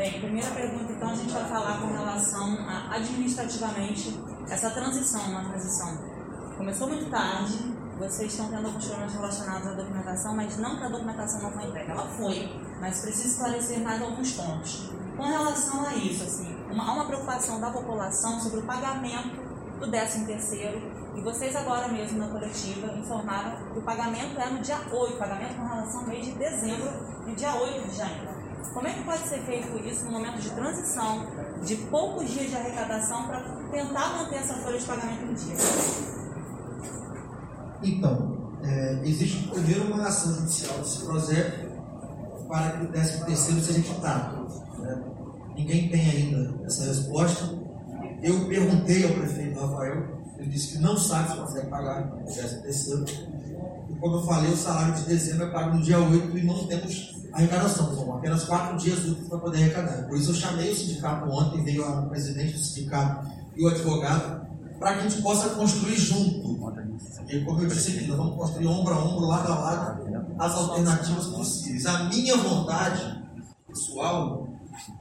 Bem, primeira pergunta, então, a gente vai falar com relação a, administrativamente, essa transição, uma transição. Começou muito tarde, vocês estão tendo alguns problemas relacionados à documentação, mas não que a documentação não foi entregue, ela foi, mas precisa esclarecer mais alguns pontos. Com relação a isso, assim, uma, há uma preocupação da população sobre o pagamento do 13 terceiro e vocês agora mesmo na coletiva informaram que o pagamento é no dia 8, pagamento com relação ao mês de dezembro e dia 8 de janeiro. Como é que pode ser feito isso no momento de transição, de poucos dias de arrecadação, para tentar manter essa folha de pagamento em dia? Então, é, existe primeiro uma ação judicial desse projeto para que o 13 terceiro seja quitado. Né? Ninguém tem ainda essa resposta. Eu perguntei ao prefeito Rafael, ele disse que não sabe se consegue pagar o 13 terceiro. E como eu falei, o salário de dezembro é pago no dia 8 e não temos arrecadação. São apenas quatro dias úteis para poder arrecadar. Por isso eu chamei o sindicato ontem, veio o presidente do sindicato e o advogado, para que a gente possa construir junto. E como eu aqui, nós vamos construir ombro a ombro, lado a lado, as alternativas possíveis. A minha vontade pessoal,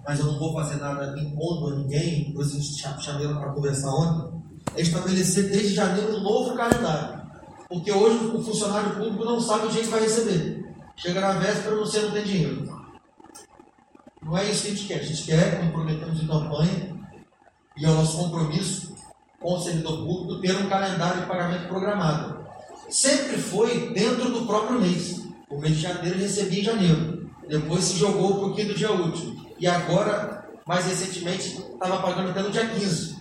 mas eu não vou fazer nada impondo a ninguém, depois a gente chamei para conversar ontem, é estabelecer desde janeiro um novo calendário. Porque hoje o funcionário público não sabe o dia que vai receber. Chega na véspera você não tem dinheiro. Não é isso que a gente quer. A gente quer, como prometemos em campanha, e é o nosso compromisso com o servidor público, ter um calendário de pagamento programado. Sempre foi dentro do próprio mês. O mês de janeiro recebia em janeiro. Depois se jogou um pouquinho do dia útil. E agora, mais recentemente, estava pagando até no dia 15.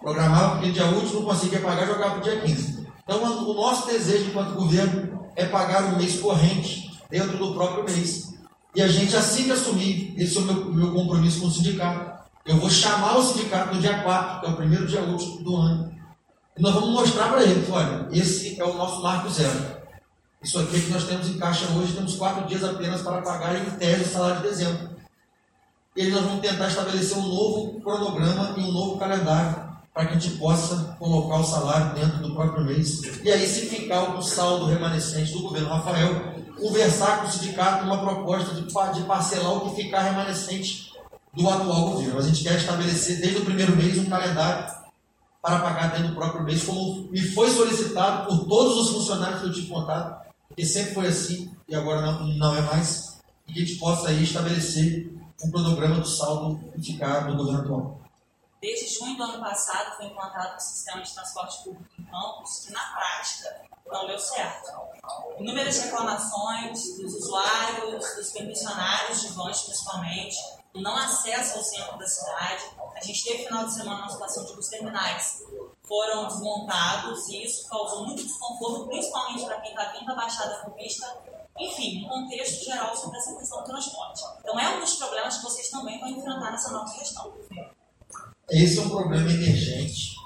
Programava porque dia útil não conseguia pagar, jogava para o dia 15. Então, o nosso desejo enquanto governo é pagar o mês corrente dentro do próprio mês. E a gente, assim que assumir, esse é o meu, meu compromisso com o sindicato. Eu vou chamar o sindicato no dia 4, que é o primeiro dia útil do ano. E nós vamos mostrar para eles: olha, esse é o nosso marco zero. Isso aqui é que nós temos em caixa hoje, temos quatro dias apenas para pagar em tese o salário de dezembro. E aí nós vamos tentar estabelecer um novo cronograma e um novo calendário para que a gente possa colocar o salário dentro do próprio mês. E aí, se ficar algum saldo remanescente do governo Rafael, conversar com o sindicato uma proposta de, de parcelar o que ficar remanescente do atual governo. A gente quer estabelecer desde o primeiro mês um calendário para pagar dentro do próprio mês, como me foi solicitado por todos os funcionários que eu tive contato, porque sempre foi assim e agora não, não é mais, e que a gente possa aí estabelecer um cronograma do saldo ficar do governo atual. Desde junho do ano passado foi implantado um sistema de transporte público em campos que, na prática, não deu certo. Inúmeras reclamações dos usuários, dos permissionários de vans, principalmente, não acesso ao centro da cidade. A gente teve final de semana uma situação de que os terminais foram desmontados e isso causou muito desconforto, principalmente para quem está vindo da Baixada Campista. Enfim, um contexto geral sobre essa questão do transporte. Então, é um dos problemas que vocês também vão enfrentar nessa nova gestão. Esse é um problema emergente.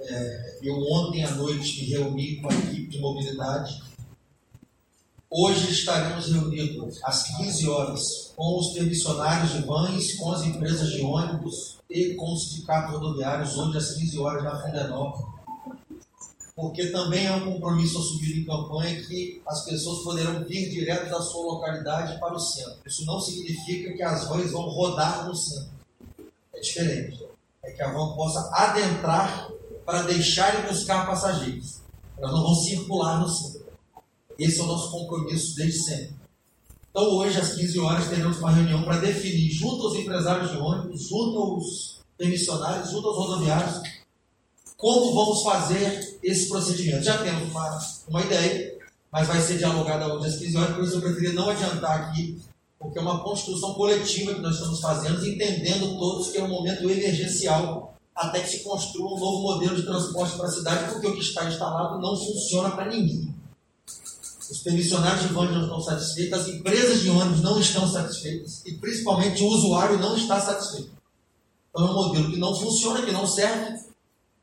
É, eu ontem à noite me reuni com a equipe de mobilidade. Hoje estaremos reunidos às 15 horas com os permissionários de vans, com as empresas de ônibus e com os sindicatos rodoviários, hoje às 15 horas na Fundenova. Porque também é um compromisso assumido em campanha que as pessoas poderão vir direto da sua localidade para o centro. Isso não significa que as vans vão rodar no centro é diferente. É que a van possa adentrar para deixar e buscar passageiros. Elas não vão circular no centro. Esse é o nosso compromisso desde sempre. Então, hoje, às 15 horas, teremos uma reunião para definir, junto aos empresários de ônibus, junto aos emissionários, junto aos rodoviários, como vamos fazer esse procedimento. Já temos uma, uma ideia, mas vai ser dialogada hoje às 15 horas, por isso eu preferia não adiantar aqui porque é uma construção coletiva que nós estamos fazendo, entendendo todos que é um momento emergencial até que se construa um novo modelo de transporte para a cidade, porque o que está instalado não funciona para ninguém. Os permissionários de ônibus não estão satisfeitos, as empresas de ônibus não estão satisfeitas e principalmente o usuário não está satisfeito. Então é um modelo que não funciona, que não serve.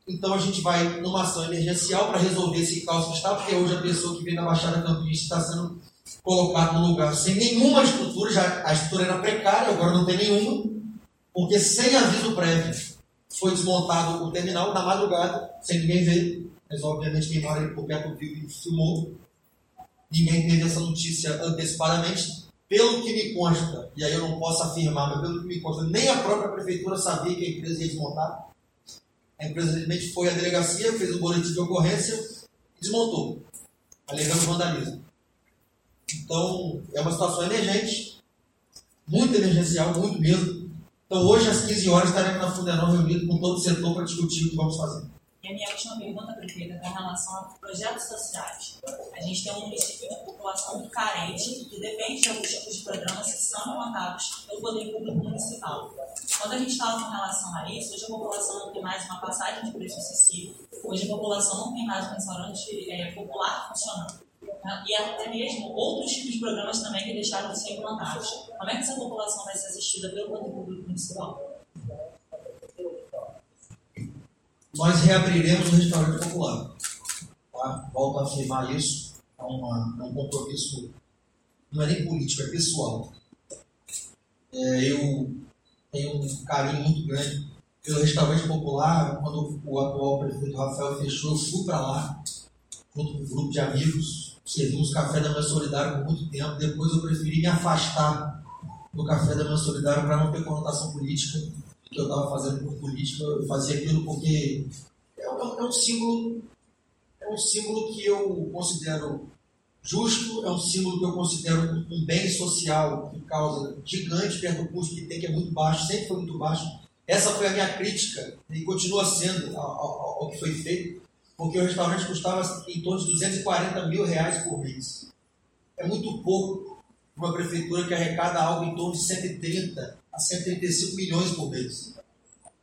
Então a gente vai numa ação emergencial para resolver esse caos que está, porque hoje a pessoa que vem da Baixada Campista está sendo colocado no lugar sem nenhuma estrutura, já a estrutura era precária, agora não tem nenhuma, porque sem aviso prévio foi desmontado o terminal na madrugada, sem ninguém ver, mas obviamente quem mora por perto viu e filmou. Ninguém teve essa notícia antecipadamente. pelo que me consta, e aí eu não posso afirmar, mas pelo que me consta, nem a própria prefeitura sabia que a empresa ia desmontar. A empresa simplesmente foi à delegacia, fez um boletim de ocorrência e desmontou, alegando vandalismo. Então, é uma situação emergente, muito emergencial, muito mesmo. Então, hoje, às 15 horas, estaremos na Fundenal reunido com todo o setor para discutir o que vamos fazer. E a minha última pergunta, prefeita, com relação a projetos sociais. A gente tem um município de população carente que depende de alguns tipos de programas que são implantados pelo poder público municipal. Quando a gente fala com relação a isso, hoje a população não tem mais uma passagem de preço acessível, hoje a população não tem mais um restaurante é, popular funcionando. Né? E até mesmo outros tipos de programas também que deixaram de ser implantados. Como é que essa população vai ser assistida pelo poder público municipal? nós reabriremos o restaurante popular. Tá? Volto a afirmar isso. É, é um compromisso, não é nem político, é pessoal. É, eu tenho um carinho muito grande pelo restaurante popular. Quando o atual prefeito Rafael fechou, eu fui para lá, junto com um grupo de amigos. Servimos café da manhã solidário por muito tempo. Depois eu preferi me afastar do café da manhã solidário para não ter conotação política que eu estava fazendo por política, eu fazia aquilo porque é um, é um, símbolo, é um símbolo que eu considero justo, é um símbolo que eu considero um bem social que causa gigante perto do custo que tem, que é muito baixo, sempre foi muito baixo. Essa foi a minha crítica e continua sendo ao, ao, ao que foi feito, porque o restaurante custava em torno de 240 mil reais por mês. É muito pouco para uma prefeitura que arrecada algo em torno de 130 a 135 milhões por mês.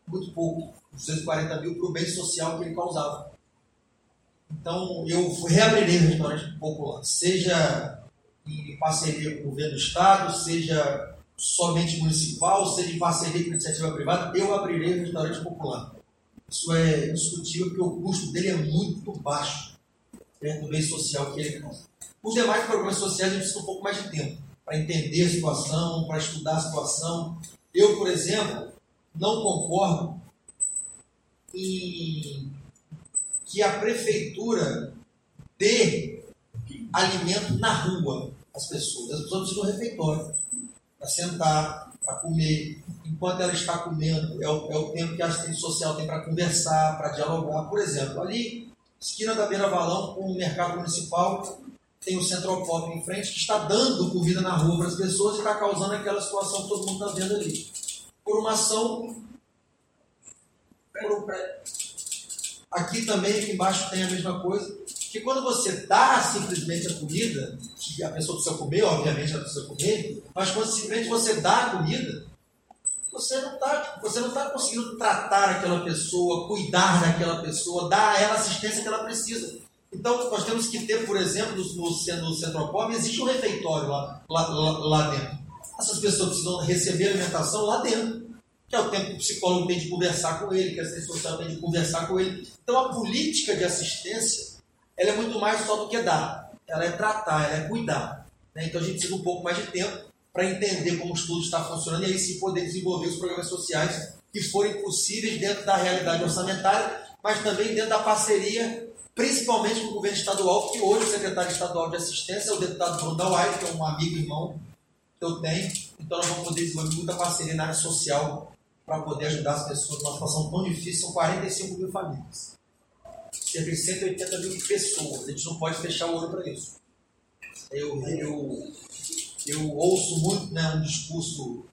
Muito pouco. 240 mil para o bem social que ele causava. Então, eu reabrirei o restaurante popular, seja em parceria com o governo do Estado, seja somente municipal, seja em parceria com a iniciativa privada, eu abrirei o restaurante popular. Isso é discutível porque o custo dele é muito baixo perto do bem social que ele causa. Os demais programas sociais a gente precisa um pouco mais de tempo para entender a situação, para estudar a situação. Eu, por exemplo, não concordo em que a prefeitura dê alimento na rua às pessoas. As pessoas precisam um refeitório para sentar, para comer. Enquanto ela está comendo, é o, é o tempo que a assistente social tem para conversar, para dialogar. Por exemplo, ali, esquina da Beira Valão, com o mercado municipal, tem o Central Pop em frente que está dando comida na rua para as pessoas e está causando aquela situação que todo mundo está vendo ali. Por uma ação. Por, aqui também, aqui embaixo tem a mesma coisa. Que quando você dá simplesmente a comida, que a pessoa precisa comer, obviamente ela precisa comer, mas quando simplesmente você dá a comida, você não está você não tá conseguindo tratar aquela pessoa, cuidar daquela pessoa, dar a ela a assistência que ela precisa. Então, nós temos que ter, por exemplo, no, no, Centropop, existe um refeitório lá, lá, lá, dentro. Essas pessoas precisam receber alimentação lá dentro, que é o tempo que o psicólogo tem de conversar com ele, que a assistente social tem de conversar com ele. Então, a política de assistência, ela é muito mais só do que dar. Ela é tratar, ela é cuidar. Né? Então, a gente precisa um pouco mais de tempo para entender como o estudo está funcionando e aí sim poder desenvolver os programas sociais que forem possíveis dentro da realidade orçamentária, mas também dentro da parceria principalmente com o governo estadual, porque hoje o secretário estadual de assistência é o deputado Bruno Dawai, que é um amigo irmão que eu tenho, então nós vamos poder desenvolver muita parceria na área social para poder ajudar as pessoas numa situação tão difícil, são 45 mil famílias. Cerca de 180 mil pessoas, a gente não pode fechar o olho para isso. Eu, eu, eu ouço muito né, um discurso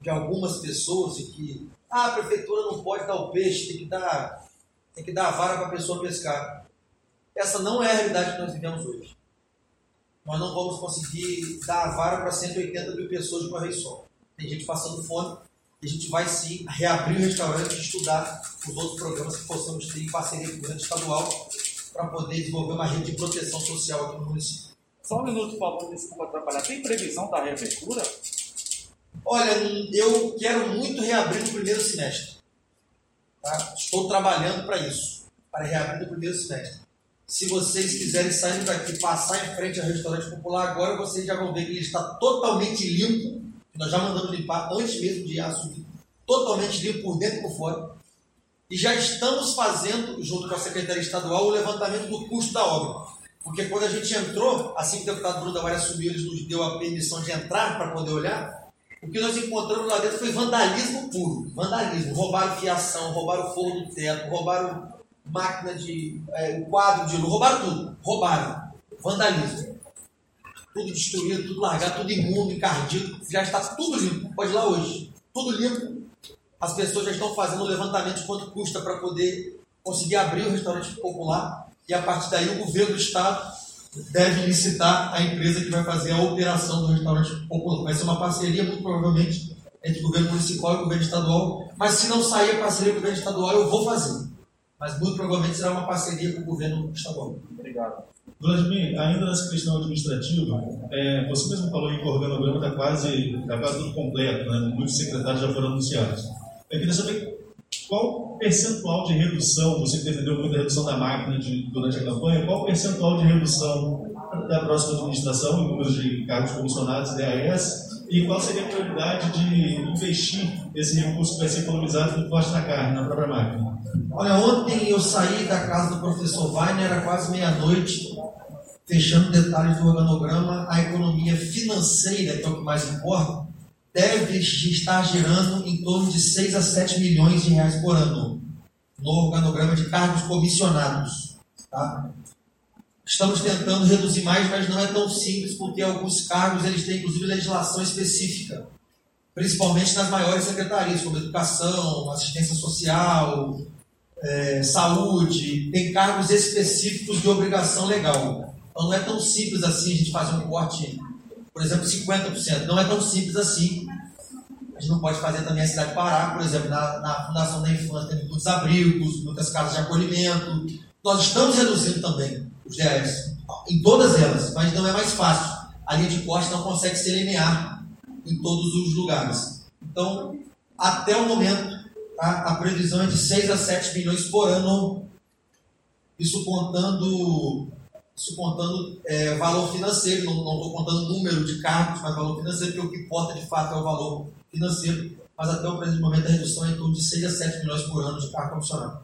de algumas pessoas de que ah, a prefeitura não pode dar o peixe, tem que dar, tem que dar a vara para a pessoa pescar. Essa não é a realidade que nós vivemos hoje. Nós não vamos conseguir dar a vara para 180 mil pessoas de uma vez só. Tem gente passando fome e a gente vai sim reabrir o restaurante e estudar os outros programas que possamos ter em parceria com o governo estadual para poder desenvolver uma rede de proteção social aqui no município. Só um minuto, por favor, desculpa atrapalhar. Tem previsão da reabertura? Olha, eu quero muito reabrir no primeiro semestre. Tá? Estou trabalhando para isso, para reabrir no primeiro semestre. Se vocês quiserem sair daqui, passar em frente ao restaurante popular, agora vocês já vão ver que ele está totalmente limpo. Nós já mandamos limpar antes mesmo de assumir. Totalmente limpo por dentro e por fora. E já estamos fazendo, junto com a Secretaria Estadual, o levantamento do custo da obra. Porque quando a gente entrou, assim que o deputado Bruno Tavares assumiu, ele nos deu a permissão de entrar para poder olhar, o que nós encontramos lá dentro foi vandalismo puro. Vandalismo. Roubaram fiação, roubaram o forro do teto, roubaram máquina de. É, o quadro de luz, roubaram tudo. Roubaram. Vandalismo. Tudo destruído, tudo largado, tudo imundo, encardido. Já está tudo limpo. Pode ir lá hoje. Tudo limpo. As pessoas já estão fazendo o levantamento de quanto custa para poder conseguir abrir o restaurante popular. E a partir daí o governo do Estado deve licitar a empresa que vai fazer a operação do restaurante popular. Vai ser uma parceria, muito provavelmente, entre o governo municipal e o governo estadual. Mas se não sair a parceria com o governo estadual, eu vou fazer. Mas muito provavelmente será uma parceria com o governo estadual. Obrigado. Vladimir, ainda nessa questão administrativa, é, você mesmo falou que o organograma está quase, tá quase tudo completo, né? muitos secretários já foram anunciados. Eu queria saber qual percentual de redução, você defendeu muito a redução da máquina de, durante a campanha, qual percentual de redução da próxima administração em número de cargos comissionados DAS e qual seria a prioridade de investir esse recurso que vai ser economizado no corte da carne, na própria máquina? Olha, ontem eu saí da casa do professor Weiner, era quase meia-noite, fechando detalhes do organograma, a economia financeira, que é o que mais importa, deve estar girando em torno de 6 a 7 milhões de reais por ano no organograma de cargos comissionados. Tá? Estamos tentando reduzir mais, mas não é tão simples, porque alguns cargos eles têm inclusive legislação específica, principalmente nas maiores secretarias, como educação, assistência social, é, saúde, tem cargos específicos de obrigação legal. Então não é tão simples assim a gente fazer um corte por exemplo, 50%. Não é tão simples assim. A gente não pode fazer também a cidade parar, por exemplo, na, na Fundação da Infância tem muitos abrigos, muitas casas de acolhimento. Nós estamos reduzindo também os DRs, em todas elas, mas não é mais fácil. A linha de corte não consegue ser linear em todos os lugares. Então, até o momento, a, a previsão é de 6 a 7 milhões por ano, isso contando isso contando é, valor financeiro, não estou contando número de cargos, mas valor financeiro, porque o que importa de fato é o valor financeiro. Mas até o presente momento a redução é em torno de 6 a 7 milhões por ano de cargo comissionado.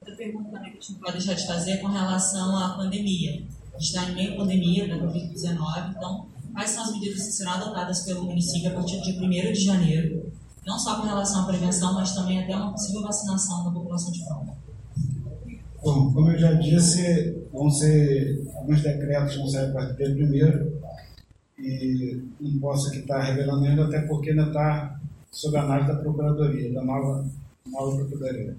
Outra pergunta que a gente não pode deixar de fazer é com relação à pandemia. A gente está em meio à pandemia da Covid-19, então quais são as medidas que serão adotadas pelo município a partir de 1 de janeiro, não só com relação à prevenção, mas também até uma possível vacinação da população de fronte? Bom, como eu já disse, vão ser alguns decretos vão sair a partir do primeiro e não posso aqui estar revelando ainda, até porque ainda está sob análise da Procuradoria, da nova, nova Procuradoria.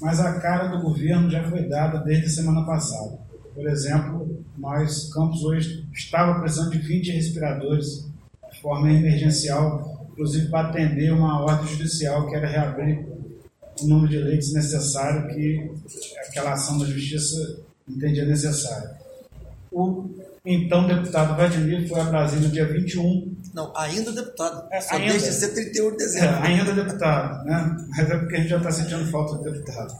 Mas a cara do governo já foi dada desde a semana passada. Por exemplo, nós, Campos, hoje estava precisando de 20 respiradores de forma emergencial, inclusive para atender uma ordem judicial que era reabrir o número de leitos necessário que aquela ação da justiça entendia necessário. O então deputado Vladimir foi a Brasília no dia 21. Não, ainda deputado. É, Só ainda, deixa de ser 31 de é, dezembro. ainda deputado, né? Mas é porque a gente já está sentindo falta de deputado.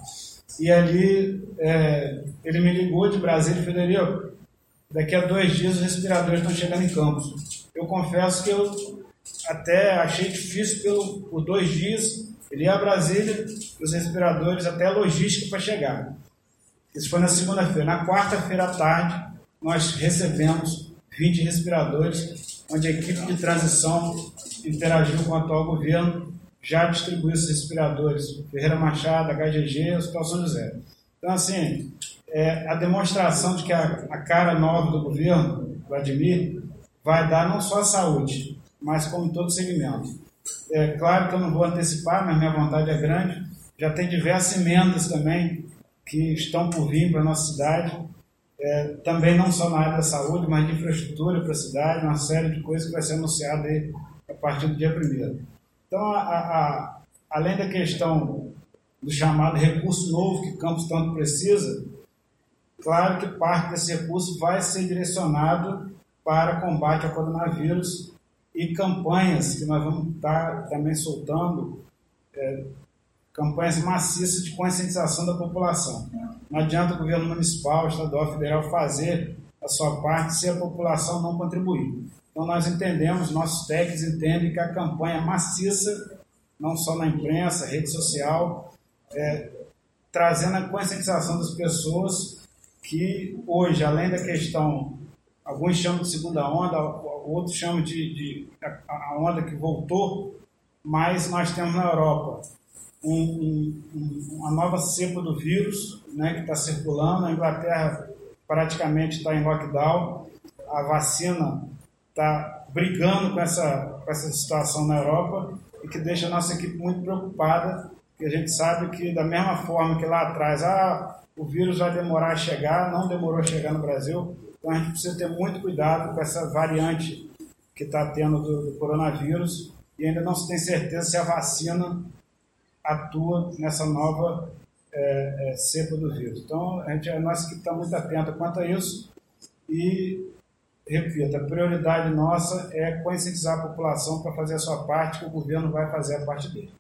E ali é, ele me ligou de Brasília e falou: daqui a dois dias os respiradores estão chegando em Campos. Eu confesso que eu até achei difícil pelo, por dois dias ele ia a Brasília, os respiradores, até a logística para chegar. Isso foi na segunda-feira. Na quarta-feira à tarde, nós recebemos 20 respiradores, onde a equipe de transição interagiu com o atual governo, já distribuiu esses respiradores. Ferreira Machado, HGG, Hospital São José. Então, assim, é, a demonstração de que a, a cara nova do governo, Vladimir, vai dar não só a saúde, mas como todo segmento. É claro que eu não vou antecipar, mas minha vontade é grande. Já tem diversas emendas também que estão por vir para a nossa cidade. É, também não só na área da saúde, mas de infraestrutura para a cidade, uma série de coisas que vai ser anunciada aí a partir do dia 1 Então, a, a, além da questão do chamado recurso novo que Campos tanto precisa, claro que parte desse recurso vai ser direcionado para combate ao coronavírus e campanhas que nós vamos estar também soltando, é, campanhas maciças de conscientização da população. Não adianta o governo municipal, estadual, federal fazer a sua parte se a população não contribuir. Então nós entendemos, nossos técnicos entendem que a campanha maciça, não só na imprensa, rede social, é, trazendo a conscientização das pessoas que hoje, além da questão, alguns chamam de segunda onda, outros chamam de, de a onda que voltou, mas nós temos na Europa um, um, uma nova cepa do vírus né, que está circulando. A Inglaterra praticamente está em lockdown. A vacina está brigando com essa, com essa situação na Europa e que deixa a nossa equipe muito preocupada, porque a gente sabe que da mesma forma que lá atrás ah, o vírus vai demorar a chegar, não demorou a chegar no Brasil, então a gente precisa ter muito cuidado com essa variante que está tendo do, do coronavírus e ainda não se tem certeza se a vacina atua nessa nova é, é, cepa do vírus. Então, a, gente, nossa equipe está muito atenta quanto a isso e, repito, a prioridade nossa é conscientizar a população para fazer a sua parte, que o governo vai fazer a parte dele.